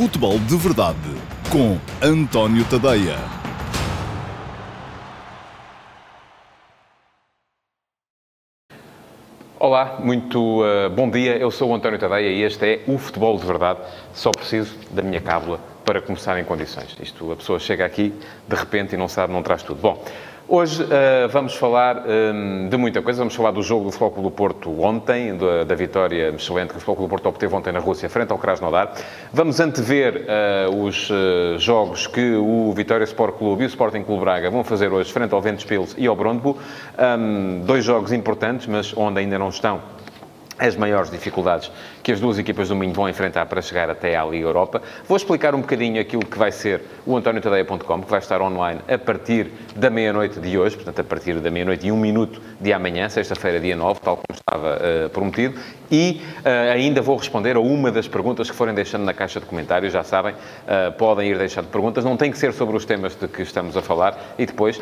Futebol de Verdade com António Tadeia. Olá, muito uh, bom dia. Eu sou o António Tadeia e este é o Futebol de Verdade. Só preciso da minha cábula para começar em condições. Isto, a pessoa chega aqui de repente e não sabe, não traz tudo. Bom, Hoje uh, vamos falar um, de muita coisa. Vamos falar do jogo do Futebol do Porto ontem, da, da, vitória excelente que o Futebol do Porto obteve ontem na Rússia, frente ao Krasnodar. Vamos antever uh, os uh, jogos que o Vitória Sport Clube e o Sporting Clube Braga vão fazer hoje, frente ao Ventos Pils e ao Brondbo. Um, dois jogos importantes, mas onde ainda não estão as maiores dificuldades que as duas equipas do Minho vão enfrentar para chegar até à Liga Europa. Vou explicar um bocadinho aquilo que vai ser o antoniotadeia.com, que vai estar online a partir da meia-noite de hoje, portanto, a partir da meia-noite e um minuto de amanhã, sexta-feira, dia 9, tal como estava uh, prometido. E uh, ainda vou responder a uma das perguntas que forem deixando na caixa de comentários. Já sabem, uh, podem ir deixando perguntas. Não tem que ser sobre os temas de que estamos a falar e depois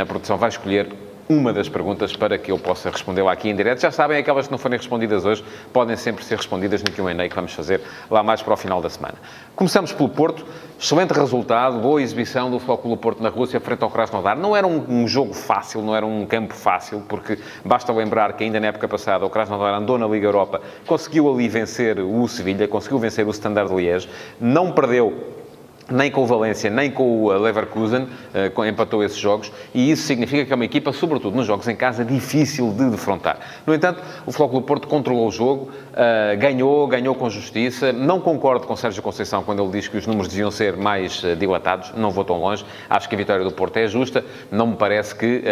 a produção vai escolher uma das perguntas para que eu possa responder aqui em direto. Já sabem, aquelas que não forem respondidas hoje podem sempre ser respondidas no Q&A que vamos fazer lá mais para o final da semana. Começamos pelo Porto. Excelente resultado, boa exibição do Clube Porto na Rússia frente ao Krasnodar. Não era um, um, jogo fácil, não era um campo fácil, porque basta lembrar que ainda na época passada o Krasnodar andou na Liga Europa, conseguiu ali vencer o Sevilha, conseguiu vencer o Standard Liège, não perdeu nem com o Valência, nem com o Leverkusen, uh, empatou esses jogos, e isso significa que é uma equipa, sobretudo nos jogos em casa, difícil de defrontar. No entanto, o do Porto controlou o jogo, uh, ganhou, ganhou com justiça. Não concordo com Sérgio Conceição quando ele diz que os números deviam ser mais dilatados, não vou tão longe. Acho que a vitória do Porto é justa, não me parece que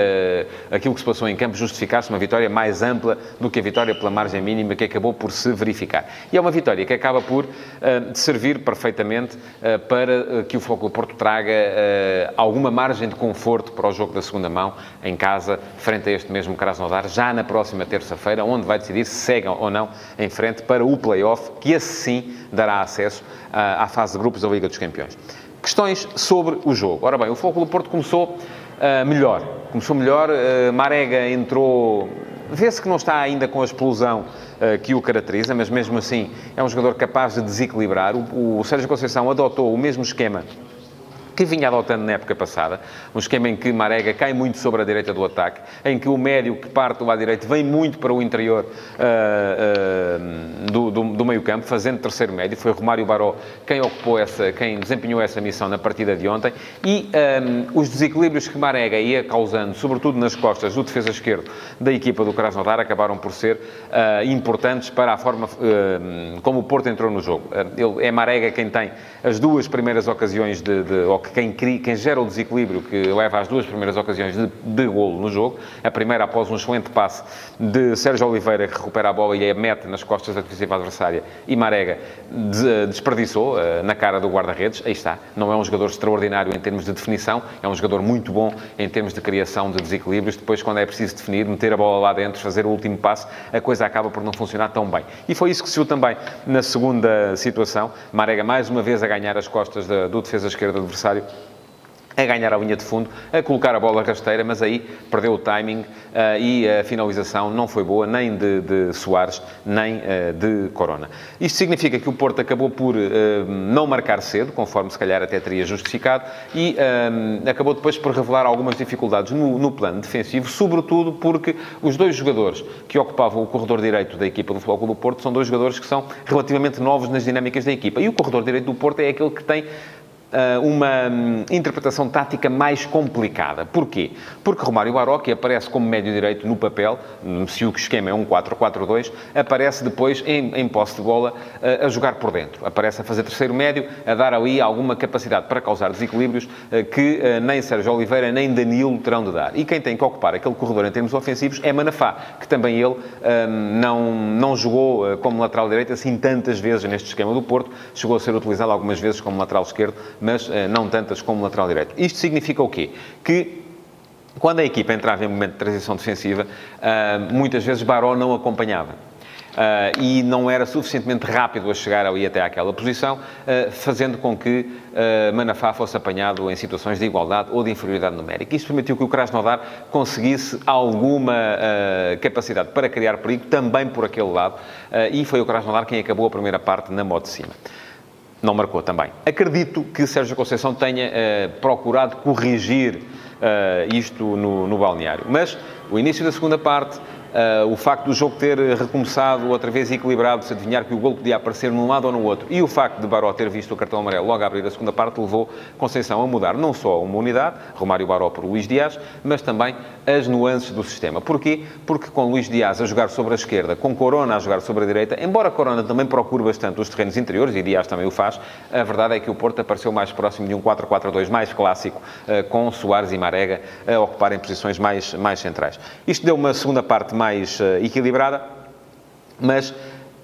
aquilo que se passou em campo justificasse uma vitória mais ampla do que a vitória pela margem mínima que acabou por se verificar. E é uma vitória que acaba por servir perfeitamente para eh, que o Futebol Porto traga uh, alguma margem de conforto para o jogo da segunda mão, em casa, frente a este mesmo Krasnodar, já na próxima terça-feira, onde vai decidir se segue ou não em frente para o play-off, que esse sim dará acesso uh, à fase de grupos da Liga dos Campeões. Questões sobre o jogo. Ora bem, o Futebol Porto começou melhor. Começou melhor, Marega entrou Vê-se que não está ainda com a explosão uh, que o caracteriza, mas mesmo assim é um jogador capaz de desequilibrar. O, o Sérgio Conceição adotou o mesmo esquema que vinha adotando na época passada, um esquema em que Marega cai muito sobre a direita do ataque, em que o médio que parte do lado direito vem muito para o interior uh, uh, do, do, do meio-campo, fazendo terceiro médio. Foi Romário Baró quem ocupou essa, quem desempenhou essa missão na partida de ontem. E um, os desequilíbrios que Marega ia causando, sobretudo nas costas do defesa esquerdo da equipa do Krasnodar, acabaram por ser uh, importantes para a forma como o Porto entrou no jogo. ele, é Marega quem tem as duas primeiras ocasiões de, de que quem, cria, quem gera o desequilíbrio que leva às duas primeiras ocasiões de, de golo no jogo. A primeira após um excelente passe de Sérgio Oliveira, que recupera a bola e a mete nas costas da defensiva adversária, e Marega desperdiçou uh, na cara do guarda-redes. Aí está. Não é um jogador extraordinário em termos de definição, é um jogador muito bom em termos de criação de desequilíbrios. Depois, quando é preciso definir, meter a bola lá dentro, fazer o último passe, a coisa acaba por não funcionar tão bem. E foi isso que se viu também na segunda situação. Marega, mais uma vez, a ganhar as costas da, do defesa esquerda adversário adversário a ganhar a linha de fundo, a colocar a bola rasteira, mas aí perdeu o timing uh, e a finalização não foi boa, nem de, de Soares, nem uh, de Corona. Isto significa que o Porto acabou por uh, não marcar cedo, conforme se calhar até teria justificado, e acabou depois por revelar algumas dificuldades no, no, plano defensivo, sobretudo porque os dois jogadores que ocupavam o corredor direito da equipa do Futebol do Porto são dois jogadores que são relativamente novos nas dinâmicas da equipa. E o corredor direito do Porto é aquele que tem uma hum, interpretação tática mais complicada. Porquê? Porque Romário Baró, aparece como médio direito no papel, hum, se o esquema é um 4-4-2, aparece depois em, em posse de bola a, a jogar por dentro. Aparece a fazer terceiro médio, a dar ali alguma capacidade para causar desequilíbrios eh, que eh, nem Sérgio Oliveira nem Danilo terão de dar. E quem tem que ocupar aquele corredor em termos ofensivos é Manafá, que também ele hum, não, não jogou como lateral direito assim tantas vezes neste esquema do Porto, chegou a ser utilizado algumas vezes como lateral esquerdo, mas eh, não tantas como lateral direito. Isto significa o quê? Que quando a equipa entrava em momento de transição defensiva, eh, muitas vezes Baró não acompanhava. Uh, e não era suficientemente rápido a chegar ali até àquela posição, uh, fazendo com que uh, Manafá fosse apanhado em situações de igualdade ou de inferioridade numérica. Isso permitiu que o Krasnodar conseguisse alguma capacidade para criar perigo também por aquele lado, e foi o Krasnodar quem acabou a primeira parte na moto de cima. Não marcou também. Acredito que Sérgio Conceição tenha uh, procurado corrigir uh, isto no, no balneário. Mas o início da segunda parte, Uh, o facto do jogo ter recomeçado outra vez equilibrado, se adivinhar que o gol podia aparecer num lado ou no outro, e o facto de Baró ter visto o cartão amarelo logo a abrir a segunda parte, levou Conceição a mudar não só uma unidade, Romário Baró por Luís Dias, mas também as nuances do sistema. Porquê? Porque com Luís Dias a jogar sobre a esquerda, com Corona a jogar sobre a direita, embora Corona também procure bastante os terrenos interiores, e Dias também o faz, a verdade é que o Porto apareceu mais próximo de um 4-4-2 mais clássico, uh, com Soares e Marega a ocuparem posições mais, mais centrais. Isto deu uma segunda parte mais uh, equilibrada, mas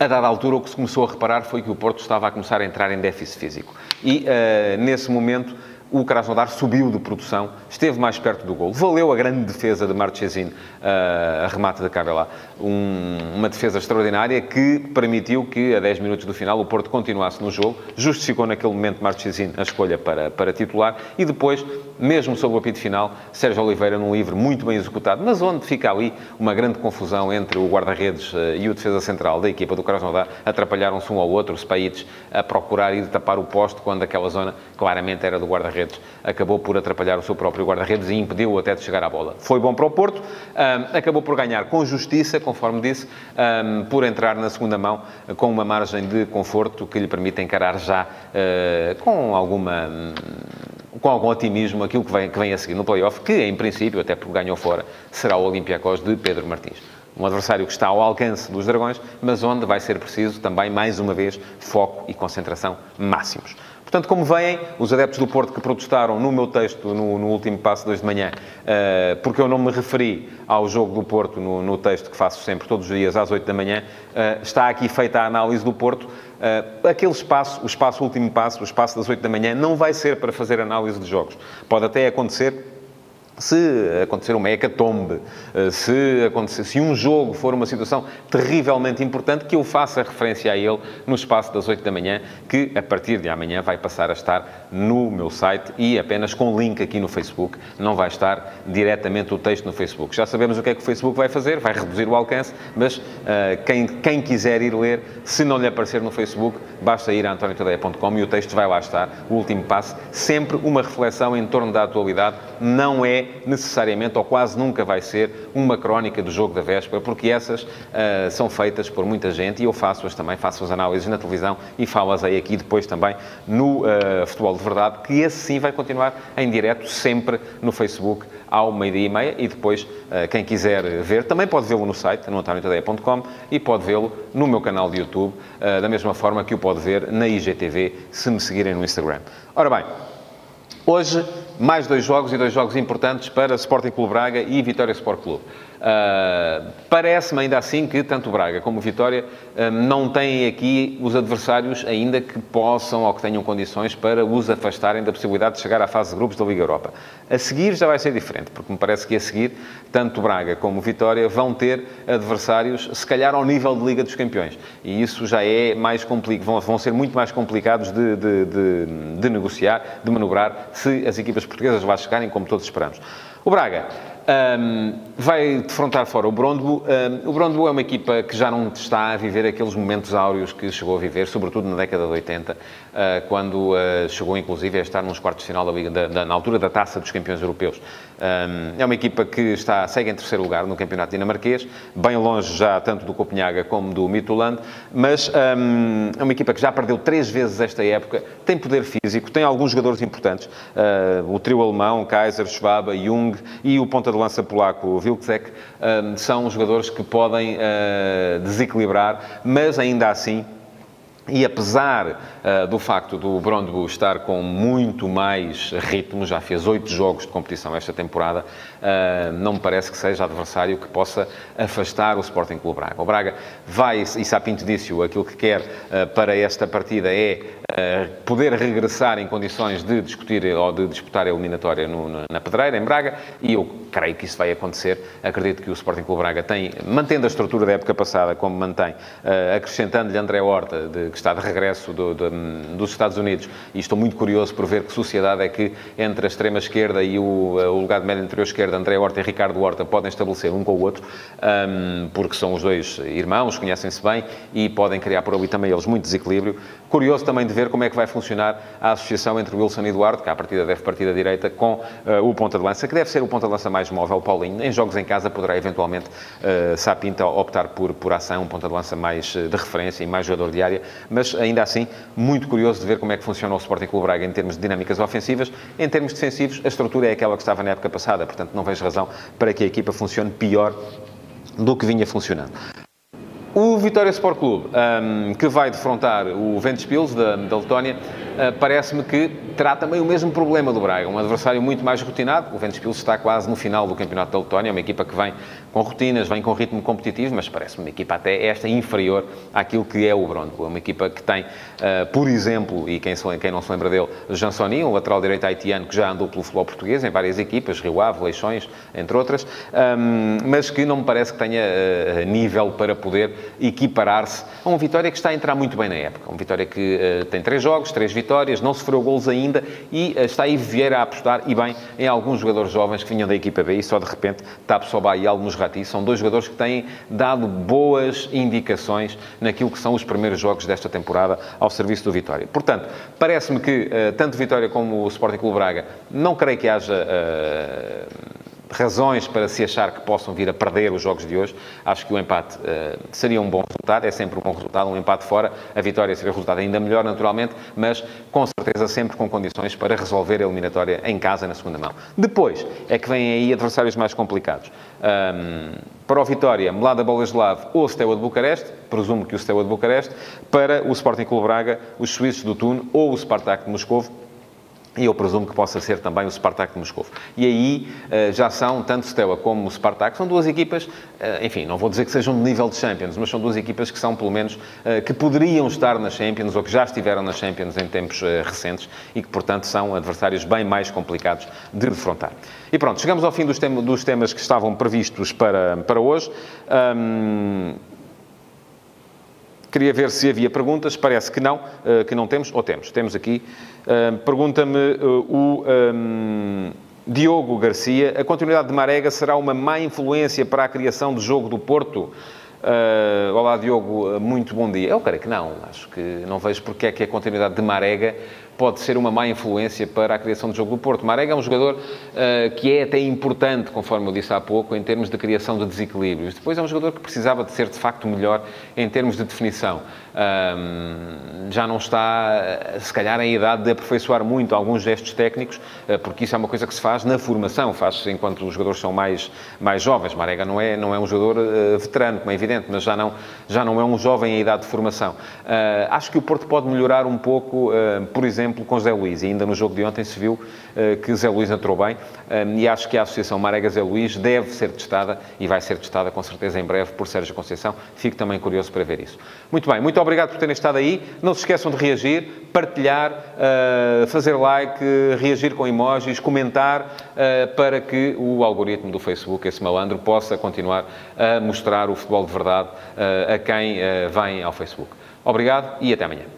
a dada altura o que se começou a reparar foi que o Porto estava a começar a entrar em déficit físico. E uh, nesse momento o Krasnodar subiu de produção, esteve mais perto do gol. Valeu a grande defesa de Marchesin, uh, a remate de Cabela. Um, uma defesa extraordinária que permitiu que, a 10 minutos do final, o Porto continuasse no jogo. Justificou naquele momento Marchesin a escolha para, para titular. E depois, mesmo sob o apito final, Sérgio Oliveira num livre muito bem executado, mas onde fica ali uma grande confusão entre o guarda-redes uh, e o defesa central da equipa do Krasnodar. Atrapalharam-se um ao outro, os Spaites a procurar ir tapar o posto, quando aquela zona claramente era do guarda-redes guarda-redes acabou por atrapalhar o seu próprio guarda-redes e impediu-o até de chegar à bola. Foi bom para o Porto, acabou por ganhar com justiça, conforme disse, por entrar na segunda mão com uma margem de conforto que lhe permite encarar já uh, com alguma com algum otimismo aquilo que vem, que vem a seguir no play-off, que em princípio, até porque ganhou fora, será o Olympiacos de Pedro Martins. Um adversário que está ao alcance dos Dragões, mas onde vai ser preciso também, mais uma vez, foco e concentração máximos. Portanto, como veem, os adeptos do Porto que protestaram no meu texto, no, no último passo de hoje de manhã, uh, porque eu não me referi ao jogo do Porto no, no, texto que faço sempre, todos os dias, às 8 da manhã, uh, está aqui feita a análise do Porto. Uh, aquele espaço, o espaço, o último passo, o espaço das 8 da manhã, não vai ser para fazer análise de jogos. Pode até acontecer se acontecer uma hecatombe, eh, se, acontecer, se um jogo for uma situação terrivelmente importante, que eu faça referência a ele no espaço das 8 da manhã, que a partir de amanhã vai passar a estar no meu site e apenas com link aqui no Facebook, não vai estar diretamente o texto no Facebook. Já sabemos o que é que o Facebook vai fazer, vai reduzir o alcance, mas uh, quem, quem quiser ir ler, se não lhe aparecer no Facebook, basta ir a antoniotadeia.com e o texto vai lá estar, o último passo, sempre uma reflexão em torno da atualidade, não é necessariamente, ou quase nunca vai ser, uma crónica do jogo da véspera, porque essas uh, são feitas por muita gente e eu faço-as também, faço as análises na televisão e falo-as aí aqui depois também no uh, Futebol de Verdade, que esse sim vai continuar em direto sempre no Facebook ao meio-dia e meia e depois, uh, quem quiser ver, também pode vê-lo no site, no e pode vê-lo no meu canal de YouTube, da mesma forma que o pode ver na IGTV, se me seguirem no Instagram. Ora bem, hoje mais dois jogos e dois jogos importantes para Sporting Clube Braga e Vitória Sport Clube. Uh, Parece-me ainda assim que tanto Braga como Vitória uh, não têm aqui os adversários ainda que possam ou que tenham condições para os afastarem da possibilidade de chegar à fase de grupos da Liga Europa. A seguir já vai ser diferente, porque me parece que a seguir tanto Braga como Vitória vão ter adversários, se calhar ao nível de Liga dos Campeões. E isso já é mais complicado, vão, vão ser muito mais complicados de, de, de, de negociar, de manobrar, se as equipas portuguesas lá chegarem, como todos esperamos. O Braga um, vai defrontar fora o Brondbo. Um, o Brondbo é uma equipa que já não está a viver aqueles momentos áureos que chegou a viver, sobretudo na década de 80, uh, ah, quando uh, chegou inclusive a estar nos quartos de final da Liga, da, da, na altura da Taça dos Campeões Europeus. Um, é uma equipa que está, segue em terceiro lugar no campeonato dinamarquês, bem longe já tanto do Copenhaga como do Midtjylland, mas é uma equipa que já perdeu três vezes esta época, tem poder físico, tem alguns jogadores importantes, uh, o trio alemão, Kaiser, Schwab, Jung e o ponta de lança polaco Wilczek são jogadores que podem uh, desequilibrar, mas ainda assim e apesar uh, do facto do Brondby estar com muito mais ritmo, já fez oito jogos de competição esta temporada, uh, não me parece que seja adversário que possa afastar o Sporting Clube Braga. O Braga vai, e Sapinto disse-o, aquilo que quer uh, para esta partida é poder regressar em condições de discutir ou de disputar a eliminatória no, na Pedreira, em Braga, e eu creio que isso vai acontecer. Acredito que o Sporting Clube Braga tem, mantendo a estrutura da época passada como mantém, acrescentando-lhe André Horta, de, que está de regresso do, do, dos Estados Unidos e estou muito curioso por ver que sociedade é que entre a extrema-esquerda e o, o, lugar de média interior-esquerda, André Horta e Ricardo Horta, podem estabelecer um com o outro, um, porque são os dois irmãos, conhecem-se bem e podem criar por ali também eles muito desequilíbrio. Curioso também de ver como é que vai funcionar a associação entre Wilson e Eduardo, que à partida deve partir da direita, com uh, o ponta de lança, que deve ser o ponta de lança mais móvel, Paulinho. Em jogos em casa poderá eventualmente uh, Sapinta optar por, por ação, um ponta de lança mais de referência e mais jogador de área, mas ainda assim, muito curioso de ver como é que funciona o Sporting Clube Braga em termos de dinâmicas ofensivas. Em termos defensivos, a estrutura é aquela que estava na época passada, portanto não vejo razão para que a equipa funcione pior do que vinha funcionando. O Vitória Sport Clube, um, que vai defrontar o Ventspils da, da Letónia, uh, parece-me que terá também o mesmo problema do Braga. Um adversário muito mais rotinado. O Ventspils está quase no final do Campeonato da Letónia. É uma equipa que vem com rotinas, vem com ritmo competitivo, mas parece-me uma equipa até esta inferior àquilo que é o Bronco. É uma equipa que tem, uh, por exemplo, e quem, se, quem, não se lembra dele, Jansoni, um lateral direito haitiano que já andou pelo futebol português em várias equipas, Rio Ave, Leixões, entre outras, um, mas que não me parece que tenha uh, nível para poder equiparar-se a uma Vitória que está a entrar muito bem na época. Uma Vitória que uh, tem três jogos, três vitórias, não sofreu golos ainda e uh, está aí Vieira a apostar, e bem, em alguns jogadores jovens que vinham da equipa B e só de repente Tapsoba e Almo Rati são dois jogadores que têm dado boas indicações naquilo que são os primeiros jogos desta temporada ao serviço do Vitória. Portanto, parece-me que uh, tanto Vitória como o Sporting Clube Braga não creio que haja razões para se achar que possam vir a perder os jogos de hoje. Acho que o empate uh, seria um bom resultado, é sempre um bom resultado, um empate fora. A vitória seria um resultado ainda melhor, naturalmente, mas com certeza sempre com condições para resolver a eliminatória em casa, na segunda mão. Depois é que vêm aí adversários mais complicados. Um, para o Vitória, Mlada Boleslav ou Steaua de Bucareste, presumo que o Steaua de Bucareste, para o Sporting Clube Braga, os suíços do Tuno ou o Spartak de Moscovo, e eu presumo que possa ser também o Spartak de Moscou. E aí eh, já são, tanto Steaua como o Spartak, são duas equipas, eh, enfim, não vou dizer que sejam de nível de Champions, mas são duas equipas que são, pelo menos, eh, que poderiam estar nas Champions ou que já estiveram nas Champions em tempos recentes e que, portanto, são adversários bem mais complicados de defrontar. E pronto, chegamos ao fim dos, tem dos temas que estavam previstos para, para hoje. Queria ver se havia perguntas, parece que não, que não temos, ou temos, temos aqui. Eh, pergunta-me eh, o um, Diogo Garcia, a continuidade de Marega será uma má influência para a criação de jogo do Porto? Uh, olá, Diogo, muito bom dia. Eu creio que não. Acho que não vejo porque é que a continuidade de Marega pode ser uma má influência para a criação de jogo do Porto. Marega é um jogador uh, que é até importante, conforme eu disse há pouco, em termos de criação de desequilíbrios. Depois é um jogador que precisava de ser, de facto, melhor em termos de definição. Um, já não está, se calhar, em idade de aperfeiçoar muito alguns gestos técnicos, uh, porque isso é uma coisa que se faz na formação, faz-se enquanto os jogadores são mais, mais jovens. Marega não é, não é um jogador uh, veterano, como é evidente, mas já não, já não é um jovem em idade de formação. acho que o Porto pode melhorar um pouco, por exemplo, exemplo, com Zé Luís. E ainda no jogo de ontem se viu uh, que Zé Luís entrou bem um, e acho que a Associação Marega-Zé Luís deve ser testada e vai ser testada com certeza em breve por Sérgio Conceição. Fico também curioso para ver isso. Muito bem, muito obrigado por terem estado aí. Não se esqueçam de reagir, partilhar, uh, fazer like, reagir com emojis, comentar para que o algoritmo do Facebook, esse malandro, possa continuar a mostrar o futebol de verdade a quem vem ao Facebook. Obrigado e até amanhã.